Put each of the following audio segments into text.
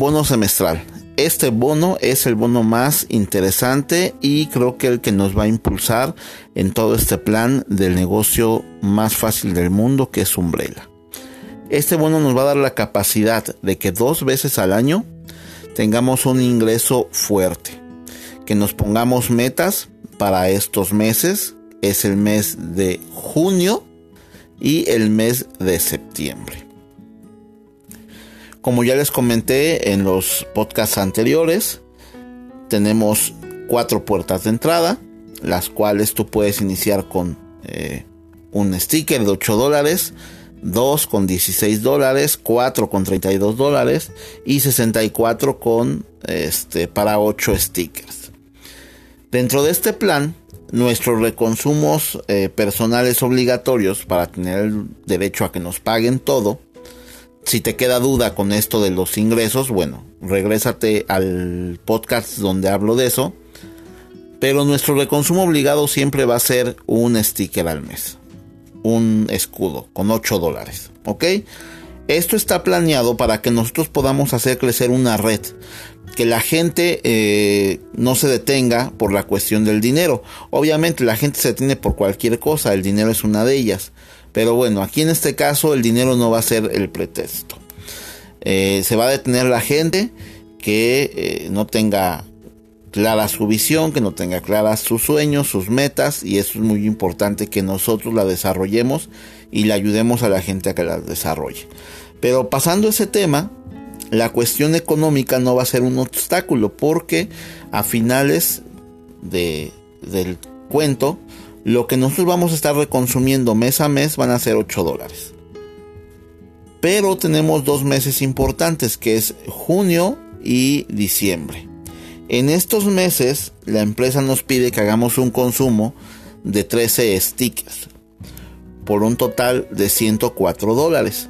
bono semestral. Este bono es el bono más interesante y creo que el que nos va a impulsar en todo este plan del negocio más fácil del mundo que es Umbrella. Este bono nos va a dar la capacidad de que dos veces al año tengamos un ingreso fuerte, que nos pongamos metas para estos meses, es el mes de junio y el mes de septiembre. Como ya les comenté en los podcasts anteriores, tenemos cuatro puertas de entrada, las cuales tú puedes iniciar con eh, un sticker de 8 dólares, 2 con 16 dólares, 4 con 32 dólares y 64 con este para 8 stickers. Dentro de este plan, nuestros reconsumos eh, personales obligatorios para tener el derecho a que nos paguen todo si te queda duda con esto de los ingresos, bueno, regrésate al podcast donde hablo de eso. Pero nuestro reconsumo obligado siempre va a ser un sticker al mes. Un escudo con 8 dólares. ¿Ok? Esto está planeado para que nosotros podamos hacer crecer una red. Que la gente eh, no se detenga por la cuestión del dinero. Obviamente la gente se detiene por cualquier cosa. El dinero es una de ellas. Pero bueno, aquí en este caso el dinero no va a ser el pretexto. Eh, se va a detener la gente que eh, no tenga clara su visión, que no tenga claras sus sueños, sus metas, y eso es muy importante que nosotros la desarrollemos y le ayudemos a la gente a que la desarrolle. Pero pasando ese tema, la cuestión económica no va a ser un obstáculo porque a finales de, del cuento lo que nosotros vamos a estar reconsumiendo mes a mes van a ser 8 dólares. Pero tenemos dos meses importantes que es junio y diciembre. En estos meses la empresa nos pide que hagamos un consumo de 13 stickers por un total de 104 dólares.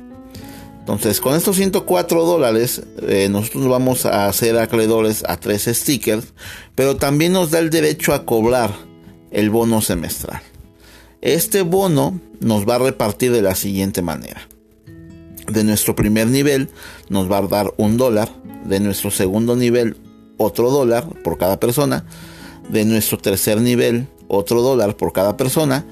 Entonces con estos 104 dólares eh, nosotros vamos a hacer acreedores a 13 stickers, pero también nos da el derecho a cobrar el bono semestral. Este bono nos va a repartir de la siguiente manera. De nuestro primer nivel nos va a dar un dólar. De nuestro segundo nivel otro dólar por cada persona. De nuestro tercer nivel otro dólar por cada persona.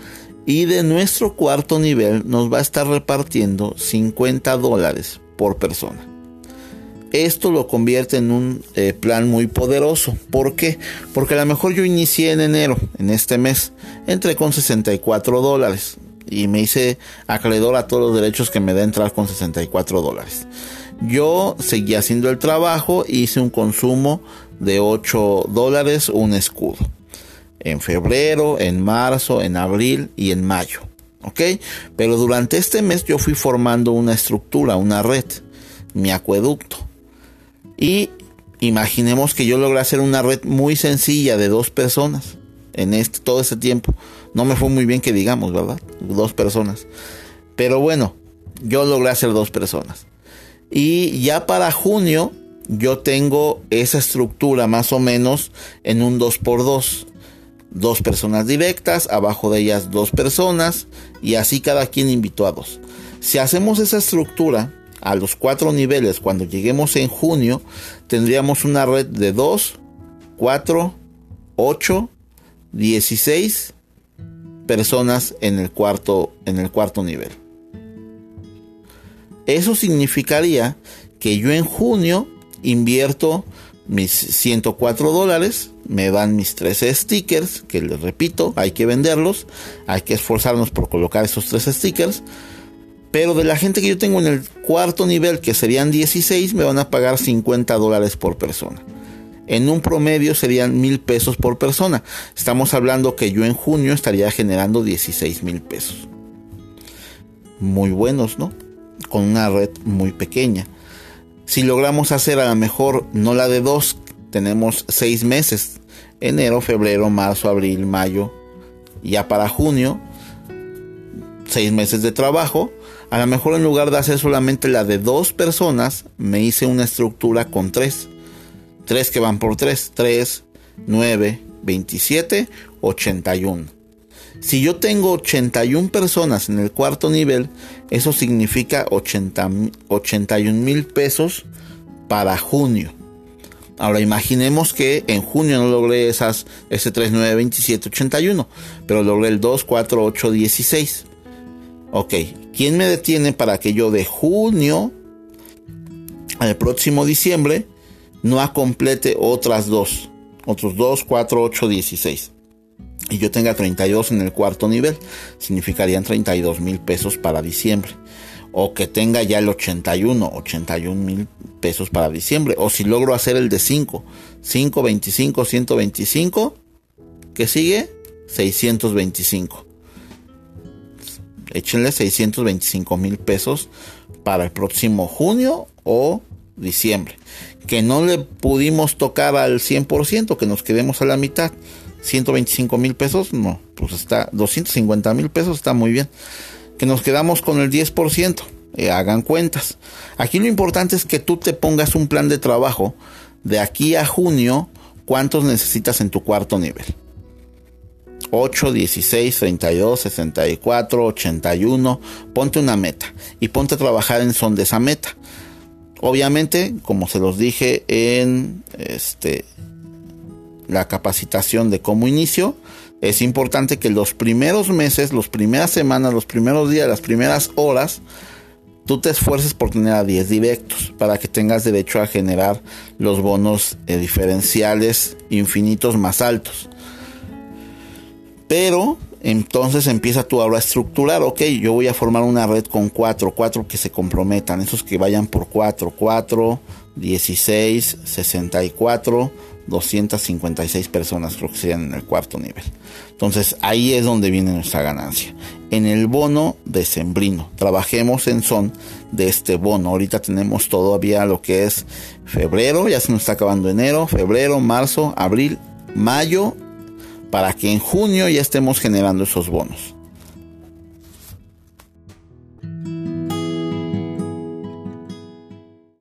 Y de nuestro cuarto nivel nos va a estar repartiendo 50 dólares por persona. Esto lo convierte en un eh, plan muy poderoso. ¿Por qué? Porque a lo mejor yo inicié en enero, en este mes, entré con 64 dólares y me hice acreedor a todos los derechos que me da entrar con 64 dólares. Yo seguí haciendo el trabajo, hice un consumo de 8 dólares, un escudo. En febrero, en marzo, en abril y en mayo. ¿Ok? Pero durante este mes yo fui formando una estructura, una red, mi acueducto. Y imaginemos que yo logré hacer una red muy sencilla de dos personas en este, todo ese tiempo. No me fue muy bien que digamos, ¿verdad? Dos personas. Pero bueno, yo logré hacer dos personas. Y ya para junio yo tengo esa estructura más o menos en un 2x2. Dos personas directas, abajo de ellas dos personas y así cada quien invitó a dos. Si hacemos esa estructura, a los cuatro niveles, cuando lleguemos en junio, tendríamos una red de 2, 4, 8, 16 personas en el cuarto, en el cuarto nivel. Eso significaría que yo en junio invierto mis 104 dólares, me dan mis 13 stickers, que les repito, hay que venderlos, hay que esforzarnos por colocar esos 13 stickers pero de la gente que yo tengo en el cuarto nivel, que serían 16, me van a pagar 50 dólares por persona. En un promedio serían mil pesos por persona. Estamos hablando que yo en junio estaría generando 16 mil pesos. Muy buenos, ¿no? Con una red muy pequeña. Si logramos hacer a lo mejor no la de dos, tenemos seis meses. Enero, febrero, marzo, abril, mayo. Ya para junio, seis meses de trabajo a lo mejor en lugar de hacer solamente la de dos personas, me hice una estructura con tres. Tres que van por tres. Tres, nueve, 27, 81. Si yo tengo 81 personas en el cuarto nivel, eso significa 80, 81 mil pesos para junio. Ahora imaginemos que en junio no logré esas, ese 3, 9, 27, 81, pero logré el 2, 4, 8, 16. Ok, ¿quién me detiene para que yo de junio al próximo diciembre no complete otras dos? Otros 2, 4, 8, 16. Y yo tenga 32 en el cuarto nivel. Significarían 32 mil pesos para diciembre o que tenga ya el 81, 81 mil pesos para diciembre. O si logro hacer el de 5, 5, 25, 125, ¿qué sigue? 625. Échenle 625 mil pesos para el próximo junio o diciembre. Que no le pudimos tocar al 100%, que nos quedemos a la mitad. 125 mil pesos, no, pues está 250 mil pesos, está muy bien que nos quedamos con el 10%. Eh, hagan cuentas. Aquí lo importante es que tú te pongas un plan de trabajo de aquí a junio, cuántos necesitas en tu cuarto nivel. 8, 16, 32, 64, 81. Ponte una meta y ponte a trabajar en son de esa meta. Obviamente, como se los dije en este la capacitación de cómo inicio, es importante que los primeros meses, las primeras semanas, los primeros días, las primeras horas, tú te esfuerces por tener a 10 directos para que tengas derecho a generar los bonos eh, diferenciales infinitos más altos. Pero entonces empieza tú ahora a estructurar, ok, yo voy a formar una red con 4, 4 que se comprometan, esos que vayan por 4, 4, 16, 64, 256 personas creo que serían en el cuarto nivel. Entonces ahí es donde viene nuestra ganancia. En el bono decembrino. Trabajemos en son de este bono. Ahorita tenemos todavía lo que es febrero, ya se nos está acabando enero, febrero, marzo, abril, mayo, para que en junio ya estemos generando esos bonos.